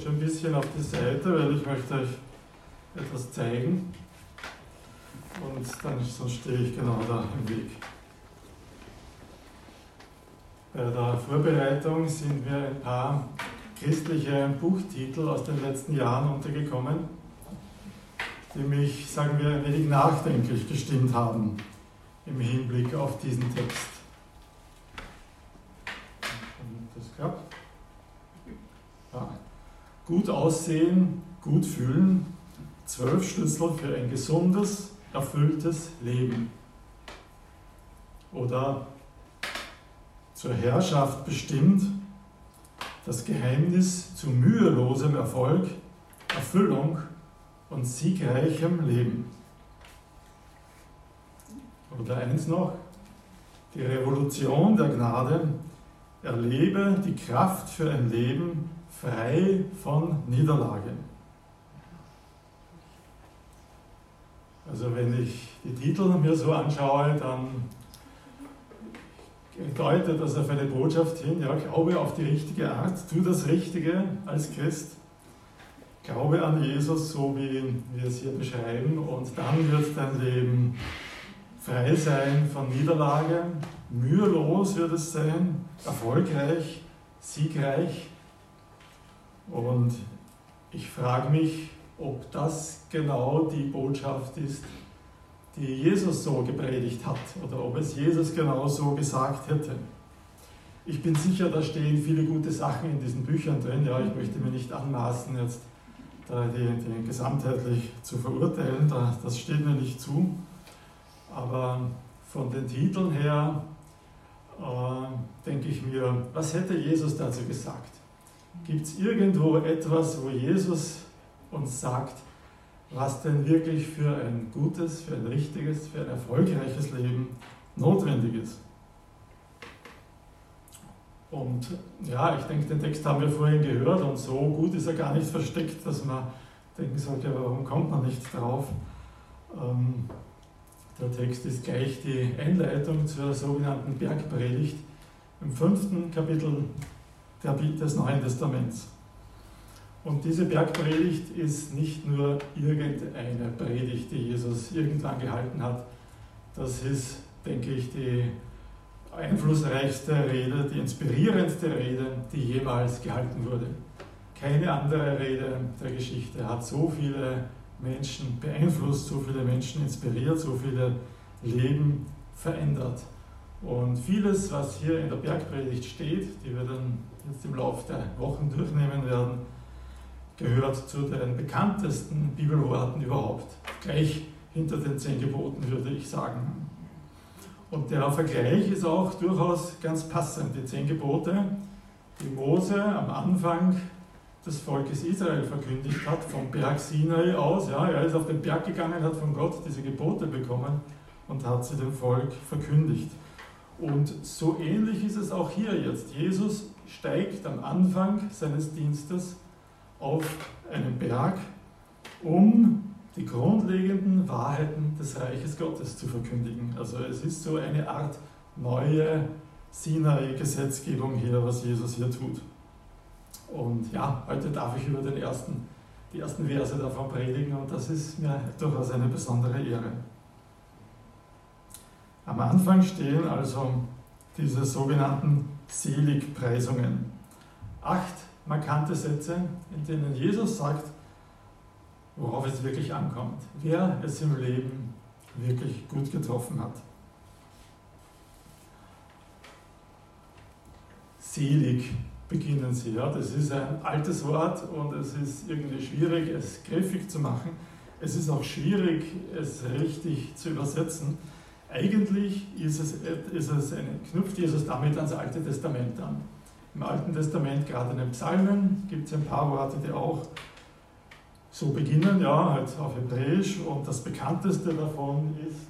schon ein bisschen auf die Seite, weil ich möchte euch etwas zeigen. Und dann sonst stehe ich genau da im Weg. Bei der Vorbereitung sind mir ein paar christliche Buchtitel aus den letzten Jahren untergekommen, die mich, sagen wir, ein wenig nachdenklich gestimmt haben im Hinblick auf diesen Text. Das klappt. Ja. Gut aussehen, gut fühlen, zwölf Schlüssel für ein gesundes, erfülltes Leben. Oder zur Herrschaft bestimmt, das Geheimnis zu mühelosem Erfolg, Erfüllung und siegreichem Leben. Oder eins noch, die Revolution der Gnade, erlebe die Kraft für ein Leben frei von Niederlage. Also wenn ich die Titel mir so anschaue, dann deutet das auf eine Botschaft hin, ja, glaube auf die richtige Art, tu das Richtige als Christ, glaube an Jesus, so wie wir es hier beschreiben, und dann wird dein Leben frei sein von Niederlage, mühelos wird es sein, erfolgreich, siegreich. Und ich frage mich, ob das genau die Botschaft ist, die Jesus so gepredigt hat oder ob es Jesus genau so gesagt hätte. Ich bin sicher, da stehen viele gute Sachen in diesen Büchern drin. Ja, ich möchte mir nicht anmaßen, jetzt die, die gesamtheitlich zu verurteilen, das steht mir nicht zu. Aber von den Titeln her äh, denke ich mir, was hätte Jesus dazu gesagt? Gibt es irgendwo etwas, wo Jesus uns sagt, was denn wirklich für ein gutes, für ein richtiges, für ein erfolgreiches Leben notwendig ist. Und ja, ich denke, den Text haben wir vorhin gehört und so gut ist er gar nicht versteckt, dass man denken sollte, warum kommt man nicht drauf? Ähm, der Text ist gleich die Einleitung zur sogenannten Bergpredigt im fünften Kapitel des Neuen Testaments. Und diese Bergpredigt ist nicht nur irgendeine Predigt, die Jesus irgendwann gehalten hat. Das ist, denke ich, die einflussreichste Rede, die inspirierendste Rede, die jemals gehalten wurde. Keine andere Rede der Geschichte hat so viele Menschen beeinflusst, so viele Menschen inspiriert, so viele Leben verändert. Und vieles, was hier in der Bergpredigt steht, die wir dann jetzt im Laufe der Wochen durchnehmen werden, gehört zu den bekanntesten Bibelworten überhaupt. Gleich hinter den zehn Geboten würde ich sagen. Und der Vergleich ist auch durchaus ganz passend. Die zehn Gebote, die Mose am Anfang des Volkes Israel verkündigt hat, vom Berg Sinai aus. Ja, er ist auf den Berg gegangen, hat von Gott diese Gebote bekommen und hat sie dem Volk verkündigt. Und so ähnlich ist es auch hier jetzt. Jesus steigt am Anfang seines Dienstes auf einen Berg, um die grundlegenden Wahrheiten des Reiches Gottes zu verkündigen. Also es ist so eine Art neue Sinai-Gesetzgebung hier, was Jesus hier tut. Und ja, heute darf ich über den ersten, die ersten Verse davon predigen und das ist mir durchaus eine besondere Ehre. Am Anfang stehen also diese sogenannten Seligpreisungen. Acht markante Sätze, in denen Jesus sagt, worauf es wirklich ankommt, wer es im Leben wirklich gut getroffen hat. Selig beginnen sie. Ja? Das ist ein altes Wort und es ist irgendwie schwierig, es griffig zu machen. Es ist auch schwierig, es richtig zu übersetzen. Eigentlich ist es, ist es eine, knüpft Jesus damit ans Alte Testament an. Im Alten Testament, gerade in den Psalmen, gibt es ein paar Worte, die auch so beginnen, ja, halt auf Hebräisch. Und das bekannteste davon ist.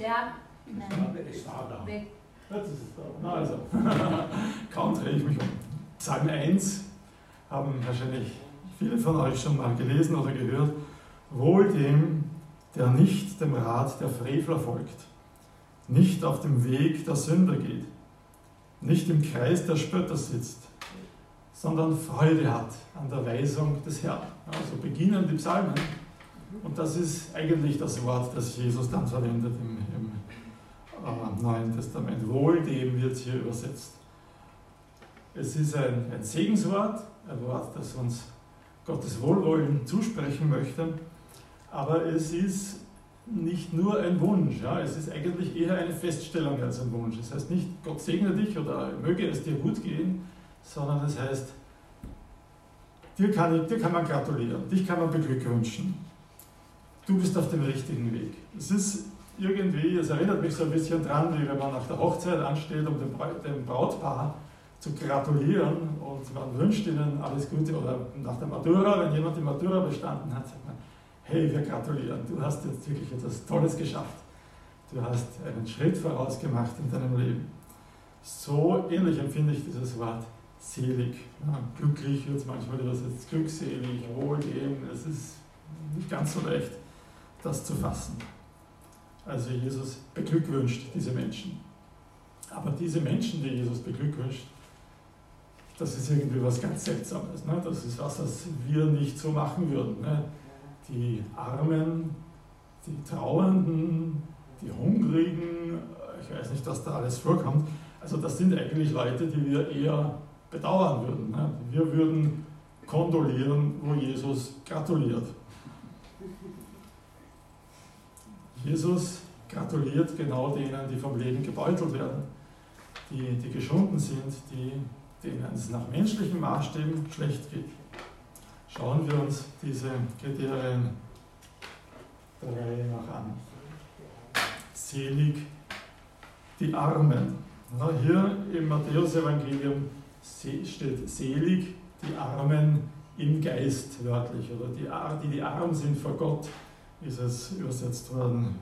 Ja, nein. Ist da. Weg. Jetzt ist es da. also, kaum drehe ich mich um. Psalm 1 haben wahrscheinlich viele von euch schon mal gelesen oder gehört. Wohl dem, der nicht dem Rat der Frevler folgt, nicht auf dem Weg der Sünder geht, nicht im Kreis der Spötter sitzt, sondern Freude hat an der Weisung des Herrn. Also beginnen die Psalmen. Und das ist eigentlich das Wort, das Jesus dann verwendet im, im äh, Neuen Testament. Wohl dem wird hier übersetzt. Es ist ein, ein Segenswort, ein Wort, das uns Gottes Wohlwollen zusprechen möchte, aber es ist nicht nur ein Wunsch, ja, es ist eigentlich eher eine Feststellung als ein Wunsch. Das heißt nicht, Gott segne dich oder möge es dir gut gehen, sondern es heißt, dir kann, ich, dir kann man gratulieren, dich kann man beglückwünschen. Du bist auf dem richtigen Weg. Es ist irgendwie, es erinnert mich so ein bisschen dran, wie wenn man nach der Hochzeit ansteht, um dem Brautpaar zu gratulieren und man wünscht ihnen alles Gute oder nach der Matura, wenn jemand die Matura bestanden hat, sagt man, hey, wir gratulieren, du hast jetzt wirklich etwas Tolles geschafft. Du hast einen Schritt vorausgemacht in deinem Leben. So ähnlich empfinde ich dieses Wort selig. Ja, glücklich wird es manchmal übersetzt, glückselig, wohlgeben. Es ist nicht ganz so leicht, das zu fassen. Also Jesus beglückwünscht diese Menschen. Aber diese Menschen, die Jesus beglückwünscht, das ist irgendwie was ganz Seltsames. Ne? Das ist was, was wir nicht so machen würden. Ne? Die Armen, die Trauernden, die Hungrigen, ich weiß nicht, was da alles vorkommt. Also das sind eigentlich Leute, die wir eher bedauern würden. Ne? Wir würden kondolieren, wo Jesus gratuliert. Jesus gratuliert genau denen, die vom Leben gebeutelt werden, die, die geschunden sind, die, denen es nach menschlichen Maßstäben schlecht geht. Schauen wir uns diese Kriterien der Reihe nach an. Selig die Armen. Hier im Matthäusevangelium steht selig die Armen im Geist wörtlich oder die, die, die arm sind vor Gott ist es übersetzt worden,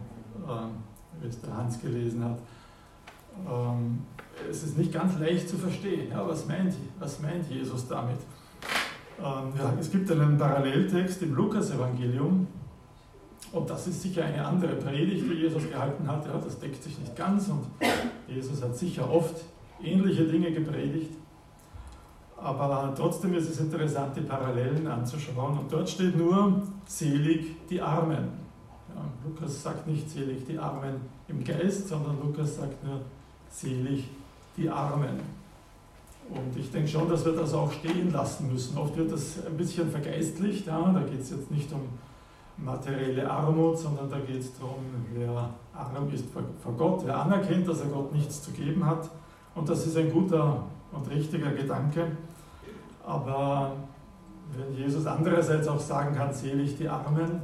äh, wie es der Hans gelesen hat. Ähm, es ist nicht ganz leicht zu verstehen. Ja, was, meint, was meint Jesus damit? Ähm, ja, es gibt einen Paralleltext im Lukas-Evangelium, und das ist sicher eine andere Predigt, die Jesus gehalten hat. Ja, das deckt sich nicht ganz und Jesus hat sicher oft ähnliche Dinge gepredigt. Aber trotzdem ist es interessant, die Parallelen anzuschauen. Und dort steht nur, selig die Armen. Ja, Lukas sagt nicht selig die Armen im Geist, sondern Lukas sagt nur selig die Armen. Und ich denke schon, dass wir das auch stehen lassen müssen. Oft wird das ein bisschen vergeistlicht. Ja? Da geht es jetzt nicht um materielle Armut, sondern da geht es darum, wer arm ist vor Gott, wer anerkennt, dass er Gott nichts zu geben hat. Und das ist ein guter und richtiger Gedanke. Aber wenn Jesus andererseits auch sagen kann, selig die Armen,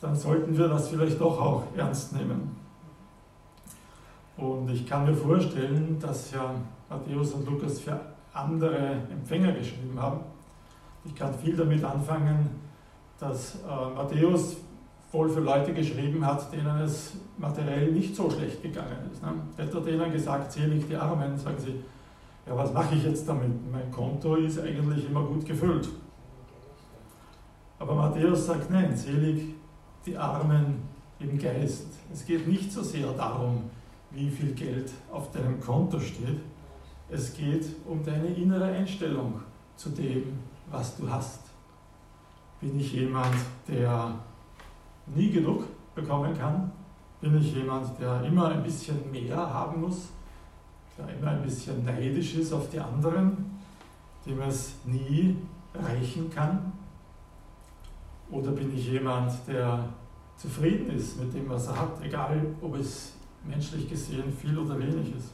dann sollten wir das vielleicht doch auch ernst nehmen. Und ich kann mir vorstellen, dass ja Matthäus und Lukas für andere Empfänger geschrieben haben. Ich kann viel damit anfangen, dass äh, Matthäus voll für Leute geschrieben hat, denen es materiell nicht so schlecht gegangen ist. Ne? Hätte denen gesagt, selig die Armen, sagen sie, ja, was mache ich jetzt damit? Mein Konto ist eigentlich immer gut gefüllt. Aber Matthäus sagt, nein, selig die Armen im Geist. Es geht nicht so sehr darum, wie viel Geld auf deinem Konto steht. Es geht um deine innere Einstellung zu dem, was du hast. Bin ich jemand, der nie genug bekommen kann? Bin ich jemand, der immer ein bisschen mehr haben muss? der immer ein bisschen neidisch ist auf die anderen, dem es nie reichen kann? Oder bin ich jemand, der zufrieden ist mit dem, was er hat, egal ob es menschlich gesehen viel oder wenig ist?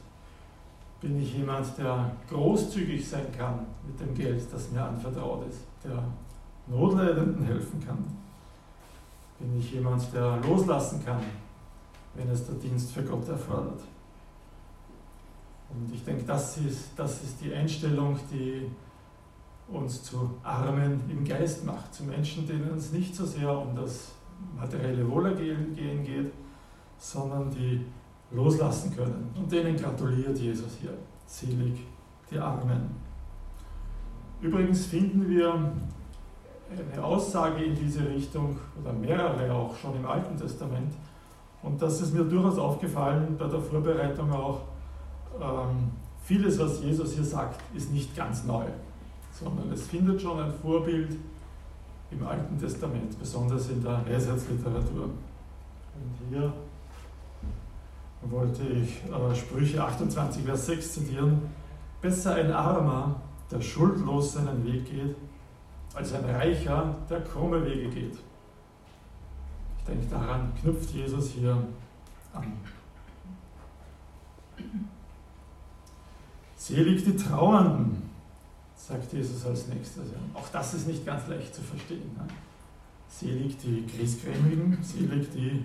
Bin ich jemand, der großzügig sein kann mit dem Geld, das mir anvertraut ist, der Notleidenden helfen kann? Bin ich jemand, der loslassen kann, wenn es der Dienst für Gott erfordert? Und ich denke, das ist, das ist die Einstellung, die uns zu Armen im Geist macht, zu Menschen, denen es nicht so sehr um das materielle Wohlergehen geht, sondern die loslassen können. Und denen gratuliert Jesus hier. Selig die Armen. Übrigens finden wir eine Aussage in diese Richtung, oder mehrere auch schon im Alten Testament. Und das ist mir durchaus aufgefallen bei der Vorbereitung auch. Ähm, vieles, was Jesus hier sagt, ist nicht ganz neu, sondern es findet schon ein Vorbild im Alten Testament, besonders in der Weisheitsliteratur. Und hier wollte ich äh, Sprüche 28, Vers 6 zitieren. Besser ein Armer, der schuldlos seinen Weg geht, als ein Reicher, der krumme Wege geht. Ich denke, daran knüpft Jesus hier an. Selig die Trauernden, sagt Jesus als nächstes. Auch das ist nicht ganz leicht zu verstehen. Ne? Selig die Griesgrämigen, selig die,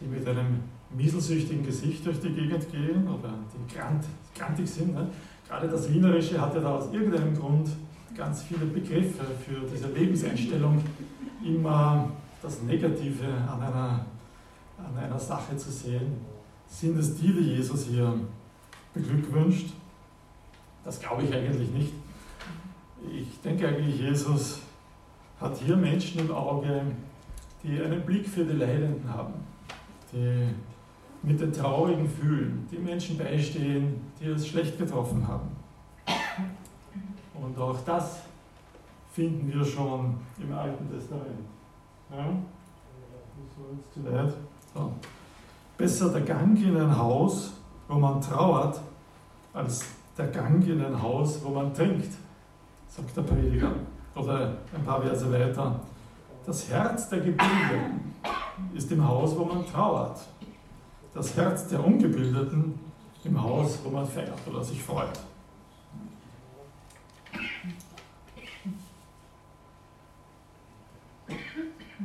die mit einem mieselsüchtigen Gesicht durch die Gegend gehen oder die grant, grantig sind. Ne? Gerade das Wienerische hat ja da aus irgendeinem Grund ganz viele Begriffe für diese Lebenseinstellung, immer das Negative an einer, an einer Sache zu sehen. Sind es die, die Jesus hier beglückwünscht? Das glaube ich eigentlich nicht. Ich denke eigentlich, Jesus hat hier Menschen im Auge, die einen Blick für die Leidenden haben, die mit den Traurigen fühlen, die Menschen beistehen, die es schlecht getroffen haben. Und auch das finden wir schon im Alten Testament. Ja? Zu weit. So. Besser der Gang in ein Haus, wo man trauert, als der Gang in ein Haus, wo man trinkt, sagt der Prediger. Oder ein paar Verse weiter. Das Herz der Gebildeten ist im Haus, wo man trauert das Herz der Ungebildeten im Haus, wo man feiert oder sich freut.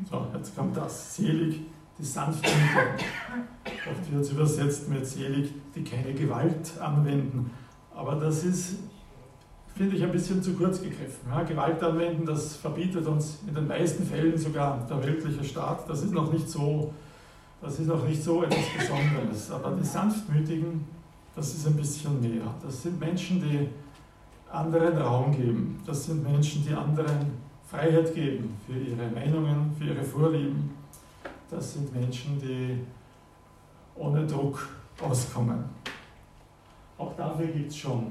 So, jetzt kommt das. Selig, die Sanftmütigen. Oft wird es übersetzt mit selig, die keine Gewalt anwenden. Aber das ist, finde ich, ein bisschen zu kurz gegriffen. Ja, Gewalt anwenden, das verbietet uns in den meisten Fällen sogar der weltliche Staat. Das ist noch nicht so das ist auch nicht so etwas Besonderes. Aber die Sanftmütigen, das ist ein bisschen mehr. Das sind Menschen, die anderen Raum geben. Das sind Menschen, die anderen Freiheit geben für ihre Meinungen, für ihre Vorlieben. Das sind Menschen, die ohne Druck auskommen. Auch dafür gibt es schon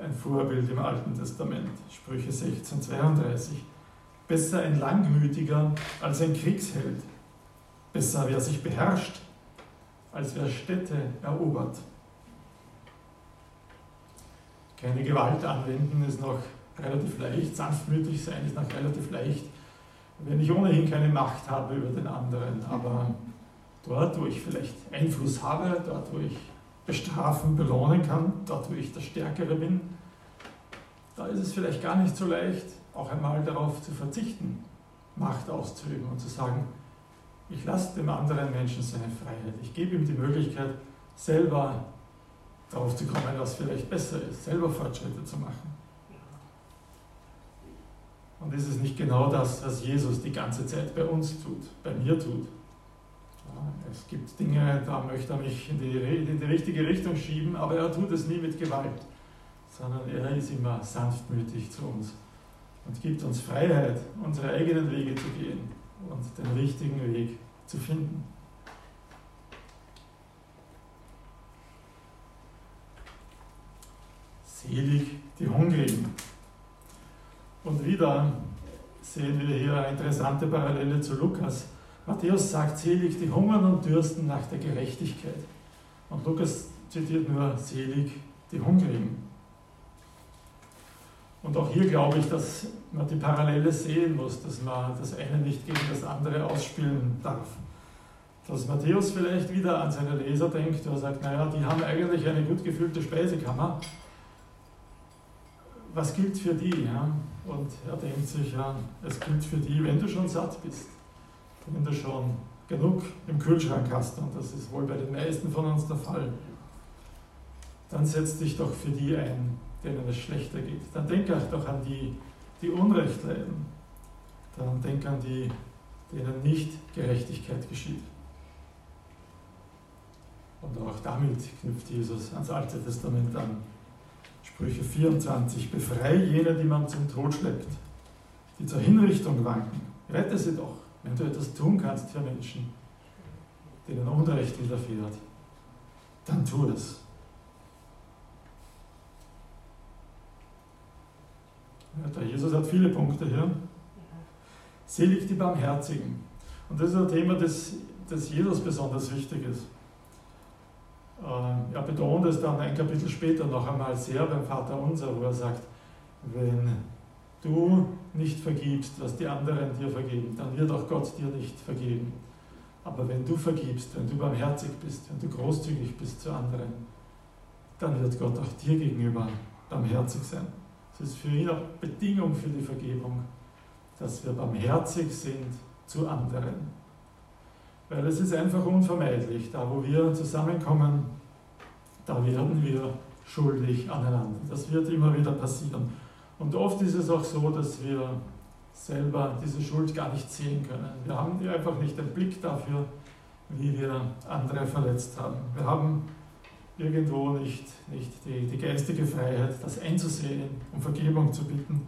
ein Vorbild im Alten Testament, Sprüche 16, 32. Besser ein Langmütiger als ein Kriegsheld Besser, wer sich beherrscht, als wer Städte erobert. Keine Gewalt anwenden ist noch relativ leicht, sanftmütig sein ist noch relativ leicht, wenn ich ohnehin keine Macht habe über den anderen. Aber dort, wo ich vielleicht Einfluss habe, dort, wo ich bestrafen, belohnen kann, dort, wo ich der Stärkere bin, da ist es vielleicht gar nicht so leicht, auch einmal darauf zu verzichten, Macht auszuüben und zu sagen, ich lasse dem anderen Menschen seine Freiheit. Ich gebe ihm die Möglichkeit, selber darauf zu kommen, was vielleicht besser ist, selber Fortschritte zu machen. Und ist es nicht genau das, was Jesus die ganze Zeit bei uns tut, bei mir tut? Es gibt Dinge, da möchte er mich in die, in die richtige Richtung schieben, aber er tut es nie mit Gewalt, sondern er ist immer sanftmütig zu uns und gibt uns Freiheit, unsere eigenen Wege zu gehen und den richtigen Weg zu finden. Selig die Hungrigen. Und wieder sehen wir hier eine interessante Parallele zu Lukas. Matthäus sagt, selig die hungern und dürsten nach der Gerechtigkeit. Und Lukas zitiert nur, selig die Hungrigen. Und auch hier glaube ich, dass man die Parallele sehen muss, dass man das eine nicht gegen das andere ausspielen darf. Dass Matthäus vielleicht wieder an seine Leser denkt, der sagt, naja, die haben eigentlich eine gut gefüllte Speisekammer. Was gilt für die? Ja? Und er denkt sich, ja, es gilt für die, wenn du schon satt bist, wenn du schon genug im Kühlschrank hast, und das ist wohl bei den meisten von uns der Fall, dann setz dich doch für die ein, denen es schlechter geht. Dann denk auch doch an die, die Unrecht leiden. Dann denk an die, denen nicht Gerechtigkeit geschieht. Und auch damit knüpft Jesus ans Alte Testament an. Sprüche 24, befreie jene, die man zum Tod schleppt, die zur Hinrichtung wanken. Rette sie doch, wenn du etwas tun kannst für Menschen. denen Unrecht widerfährt, dann tu es. Der Jesus hat viele Punkte hier. Selig die Barmherzigen. Und das ist ein Thema, das, das Jesus besonders wichtig ist. Äh, er betont es dann ein Kapitel später noch einmal sehr beim Vater Unser, wo er sagt, wenn du nicht vergibst, was die anderen dir vergeben, dann wird auch Gott dir nicht vergeben. Aber wenn du vergibst, wenn du barmherzig bist, wenn du großzügig bist zu anderen, dann wird Gott auch dir gegenüber barmherzig sein. Es ist für ihn auch Bedingung für die Vergebung, dass wir barmherzig sind zu anderen. Weil es ist einfach unvermeidlich, da wo wir zusammenkommen, da werden wir schuldig aneinander. Das wird immer wieder passieren. Und oft ist es auch so, dass wir selber diese Schuld gar nicht sehen können. Wir haben einfach nicht den Blick dafür, wie wir andere verletzt haben. Wir haben irgendwo nicht, nicht die, die geistige Freiheit, das einzusehen, um Vergebung zu bitten.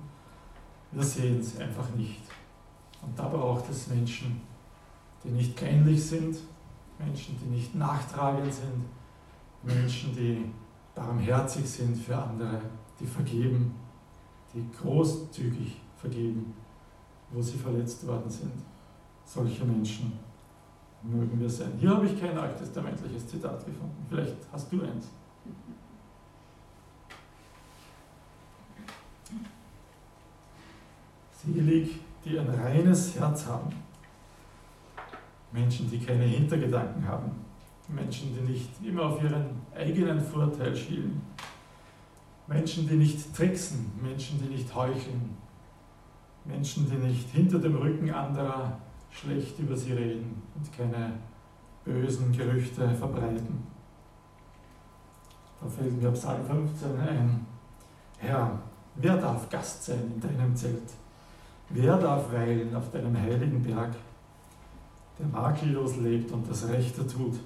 Wir sehen es einfach nicht. Und da braucht es Menschen, die nicht keinlich sind, Menschen, die nicht nachtragend sind, Menschen, die barmherzig sind für andere, die vergeben, die großzügig vergeben, wo sie verletzt worden sind. Solche Menschen mögen wir sein. Hier habe ich kein alttestamentliches Zitat gefunden. Vielleicht hast du eins. Selig, die ein reines Herz haben. Menschen, die keine Hintergedanken haben. Menschen, die nicht immer auf ihren eigenen Vorteil schielen. Menschen, die nicht tricksen. Menschen, die nicht heucheln. Menschen, die nicht hinter dem Rücken anderer schlecht über sie reden und keine bösen Gerüchte verbreiten. Da fällt mir Psalm 15 ein. Herr, wer darf Gast sein in deinem Zelt? Wer darf weilen auf deinem heiligen Berg? Der makellos lebt und das Rechte tut,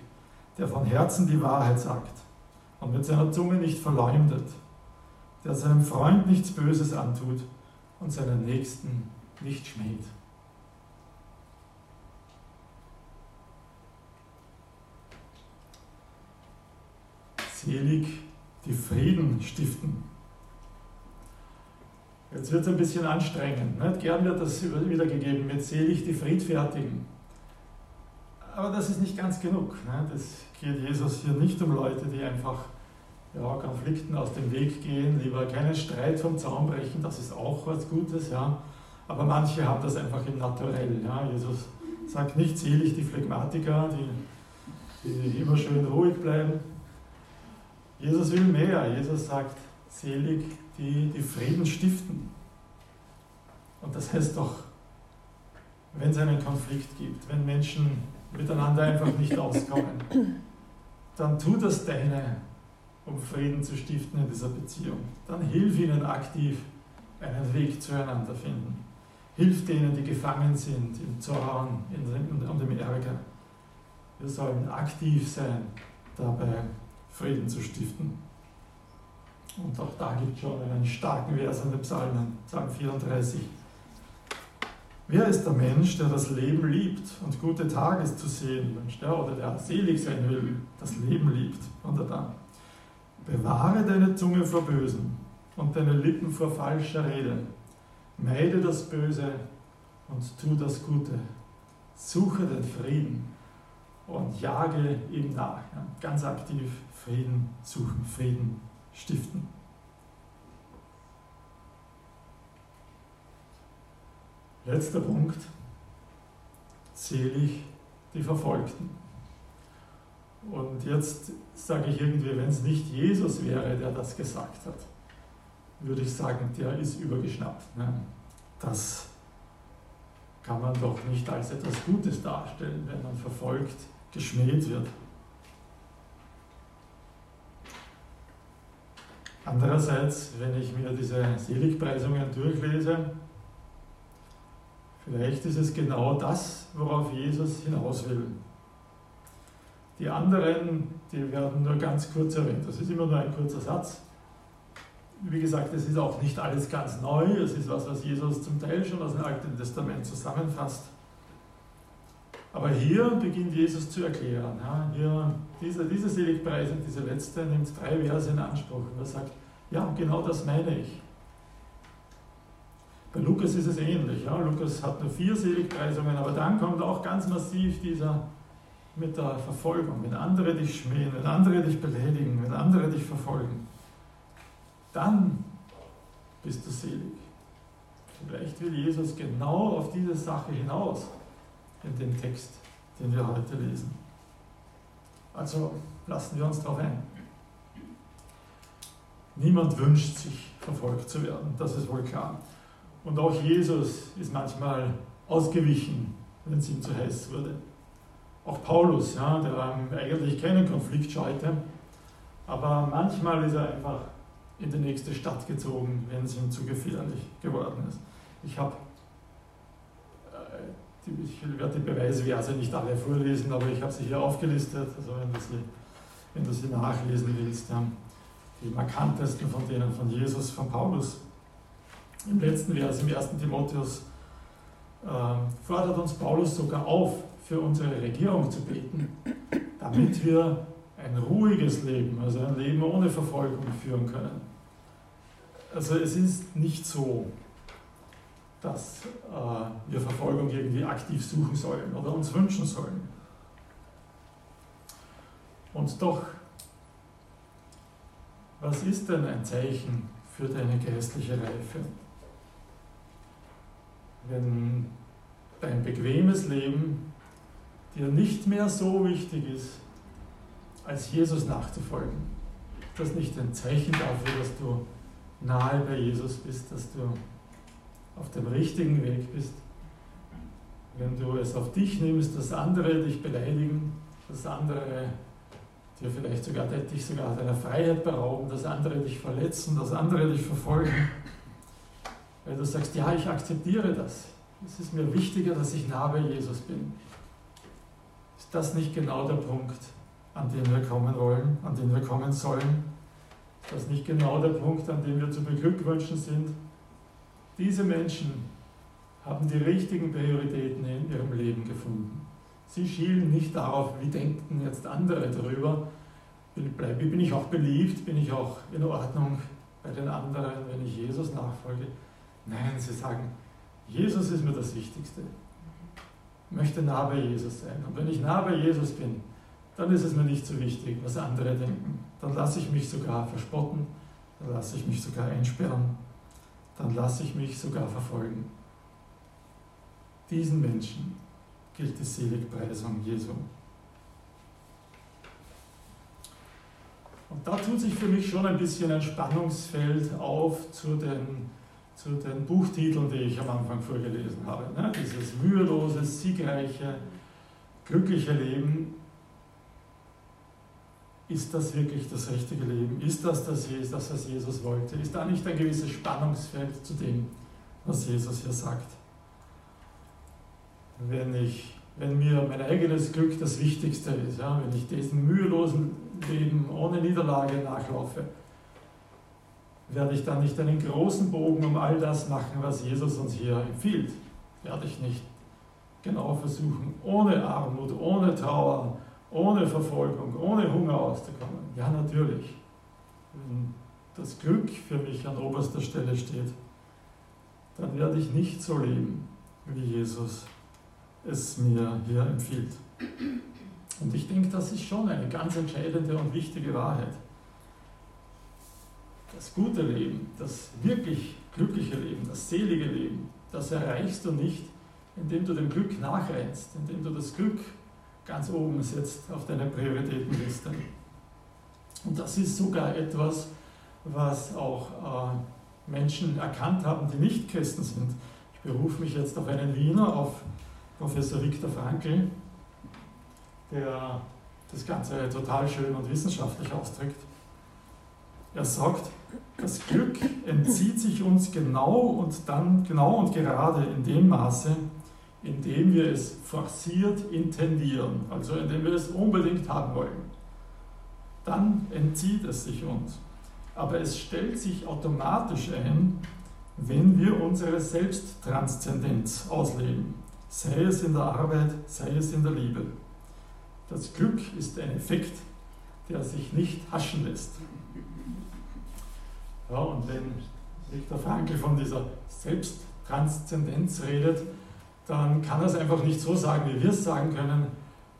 der von Herzen die Wahrheit sagt und mit seiner Zunge nicht verleumdet, der seinem Freund nichts Böses antut und seinen Nächsten nicht schmäht. Selig, die Frieden stiften. Jetzt wird es ein bisschen anstrengend. Nicht? Gern wird das wiedergegeben mit selig die Friedfertigen. Aber das ist nicht ganz genug. Es geht Jesus hier nicht um Leute, die einfach ja, Konflikten aus dem Weg gehen, lieber keinen Streit vom Zaun brechen, das ist auch was Gutes. Ja? Aber manche haben das einfach im Naturell. Ja? Jesus sagt nicht selig die Phlegmatiker, die, die immer schön ruhig bleiben, Jesus will mehr. Jesus sagt, selig die, die Frieden stiften. Und das heißt doch, wenn es einen Konflikt gibt, wenn Menschen miteinander einfach nicht auskommen, dann tu das deine, um Frieden zu stiften in dieser Beziehung. Dann hilf ihnen aktiv, einen Weg zueinander finden. Hilf denen, die gefangen sind im Zorn und im Ärger. Wir sollen aktiv sein dabei, Frieden zu stiften. Und auch da gibt es schon einen starken Vers in den Psalmen, Psalm 34. Wer ist der Mensch, der das Leben liebt und gute Tages zu sehen wünscht, oder der selig sein will, das Leben liebt? Und da. Bewahre deine Zunge vor Bösen und deine Lippen vor falscher Rede. Meide das Böse und tu das Gute. Suche den Frieden und jage ihm nach. Ja, ganz aktiv Frieden suchen, Frieden stiften. Letzter Punkt. Selig die Verfolgten. Und jetzt sage ich irgendwie, wenn es nicht Jesus wäre, der das gesagt hat, würde ich sagen, der ist übergeschnappt. Ne? Das kann man doch nicht als etwas Gutes darstellen, wenn man verfolgt, geschmäht wird. Andererseits, wenn ich mir diese Seligpreisungen durchlese, vielleicht ist es genau das, worauf Jesus hinaus will. Die anderen, die werden nur ganz kurz erwähnt. Das ist immer nur ein kurzer Satz. Wie gesagt, es ist auch nicht alles ganz neu. Es ist was, was Jesus zum Teil schon aus dem Alten Testament zusammenfasst. Aber hier beginnt Jesus zu erklären. Ja, hier, diese, diese Seligpreisung, diese letzte, nimmt drei Verse in Anspruch. Und er sagt, ja, genau das meine ich. Bei Lukas ist es ähnlich. Ja. Lukas hat nur vier Seligpreisungen, aber dann kommt auch ganz massiv dieser mit der Verfolgung. Wenn andere dich schmähen, wenn andere dich beleidigen, wenn andere dich verfolgen, dann bist du selig. Vielleicht will Jesus genau auf diese Sache hinaus in dem Text, den wir heute lesen. Also lassen wir uns darauf ein. Niemand wünscht sich, verfolgt zu werden, das ist wohl klar. Und auch Jesus ist manchmal ausgewichen, wenn es ihm zu heiß wurde. Auch Paulus, ja, der eigentlich keinen Konflikt scheute, aber manchmal ist er einfach in die nächste Stadt gezogen, wenn es ihm zu gefährlich geworden ist. Ich habe, äh, ich werde die Beweisverse nicht alle vorlesen, aber ich habe sie hier aufgelistet, also wenn du sie, wenn du sie nachlesen willst, ja, die markantesten von denen, von Jesus, von Paulus. Im letzten Vers, im 1. Timotheus, äh, fordert uns Paulus sogar auf, für unsere Regierung zu beten, damit wir ein ruhiges Leben, also ein Leben ohne Verfolgung führen können. Also es ist nicht so, dass äh, wir Verfolgung irgendwie aktiv suchen sollen oder uns wünschen sollen. Und doch, was ist denn ein Zeichen für deine geistliche Reife? Wenn dein bequemes Leben dir nicht mehr so wichtig ist, als Jesus nachzufolgen, ist das nicht ein Zeichen dafür, dass du nahe bei Jesus bist, dass du auf dem richtigen Weg bist. Wenn du es auf dich nimmst, dass andere dich beleidigen, dass andere dir vielleicht sogar dich sogar deiner Freiheit berauben, dass andere dich verletzen, dass andere dich verfolgen, weil du sagst, ja, ich akzeptiere das. Es ist mir wichtiger, dass ich nah bei Jesus bin. Ist das nicht genau der Punkt, an den wir kommen wollen, an den wir kommen sollen? Ist das nicht genau der Punkt, an dem wir zu beglückwünschen sind? Diese Menschen haben die richtigen Prioritäten in ihrem Leben gefunden. Sie schielen nicht darauf, wie denken jetzt andere darüber. Bin ich auch beliebt? Bin ich auch in Ordnung bei den anderen, wenn ich Jesus nachfolge? Nein, sie sagen, Jesus ist mir das Wichtigste. Ich möchte nah bei Jesus sein. Und wenn ich nah bei Jesus bin, dann ist es mir nicht so wichtig, was andere denken. Dann lasse ich mich sogar verspotten, dann lasse ich mich sogar einsperren dann lasse ich mich sogar verfolgen. Diesen Menschen gilt die Seligpreisung Jesu. Und da tut sich für mich schon ein bisschen ein Spannungsfeld auf zu den, zu den Buchtiteln, die ich am Anfang vorgelesen habe. Ne? Dieses mühelose, siegreiche, glückliche Leben ist das wirklich das richtige Leben? Ist das das, das, was Jesus wollte? Ist da nicht ein gewisses Spannungsfeld zu dem, was Jesus hier sagt? Wenn, ich, wenn mir mein eigenes Glück das Wichtigste ist, ja, wenn ich diesem mühelosen Leben ohne Niederlage nachlaufe, werde ich dann nicht einen großen Bogen um all das machen, was Jesus uns hier empfiehlt? Werde ich nicht genau versuchen, ohne Armut, ohne Trauer, ohne Verfolgung, ohne Hunger auszukommen? Ja, natürlich. Wenn das Glück für mich an oberster Stelle steht, dann werde ich nicht so leben, wie Jesus es mir hier empfiehlt. Und ich denke, das ist schon eine ganz entscheidende und wichtige Wahrheit. Das gute Leben, das wirklich glückliche Leben, das selige Leben, das erreichst du nicht, indem du dem Glück nachrennst, indem du das Glück ganz oben setzt auf deine Prioritätenliste. Und das ist sogar etwas, was auch äh, Menschen erkannt haben, die nicht Christen sind. Ich berufe mich jetzt auf einen Wiener, auf Professor Viktor Frankl, der das Ganze total schön und wissenschaftlich ausdrückt. Er sagt, das Glück entzieht sich uns genau und dann genau und gerade in dem Maße, indem wir es forciert intendieren, also indem wir es unbedingt haben wollen. Dann entzieht es sich uns. Aber es stellt sich automatisch ein, wenn wir unsere Selbsttranszendenz ausleben. sei es in der Arbeit, sei es in der Liebe. Das Glück ist ein Effekt, der sich nicht haschen lässt. Ja, und wenn Viktor Frankl von dieser Selbsttranszendenz redet, dann kann er es einfach nicht so sagen, wie wir es sagen können,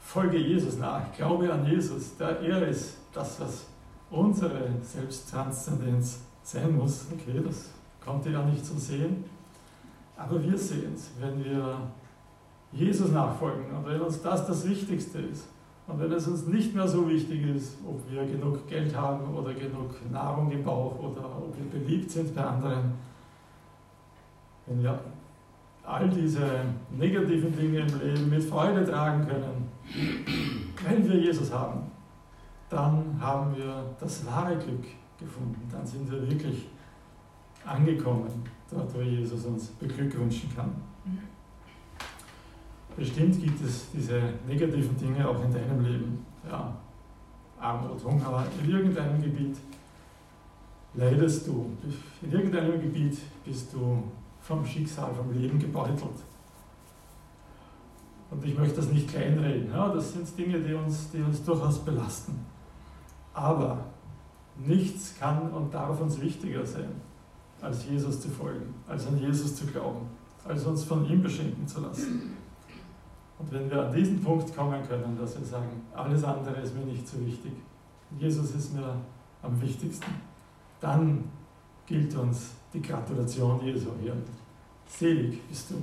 folge Jesus nach, glaube an Jesus, der er ist das, was unsere Selbsttranszendenz sein muss. Okay, das konnte er nicht so sehen, aber wir sehen es, wenn wir Jesus nachfolgen. Und wenn uns das das Wichtigste ist. Und wenn es uns nicht mehr so wichtig ist, ob wir genug Geld haben oder genug Nahrung im Bauch oder ob wir beliebt sind bei anderen, wenn wir all diese negativen Dinge im Leben mit Freude tragen können, wenn wir Jesus haben, dann haben wir das wahre Glück gefunden. Dann sind wir wirklich angekommen, dort wo Jesus uns beglückwünschen kann. Bestimmt gibt es diese negativen Dinge auch in deinem Leben. Ja, Armut, Hunger, in irgendeinem Gebiet leidest du. In irgendeinem Gebiet bist du vom Schicksal, vom Leben gebeutelt. Und ich möchte das nicht kleinreden. Ja, das sind Dinge, die uns, die uns durchaus belasten. Aber nichts kann und darf uns wichtiger sein, als Jesus zu folgen, als an Jesus zu glauben, als uns von ihm beschenken zu lassen. Und wenn wir an diesen Punkt kommen können, dass wir sagen, alles andere ist mir nicht so wichtig, Jesus ist mir am wichtigsten, dann gilt uns die Gratulation Jesu hier. Selig bist du.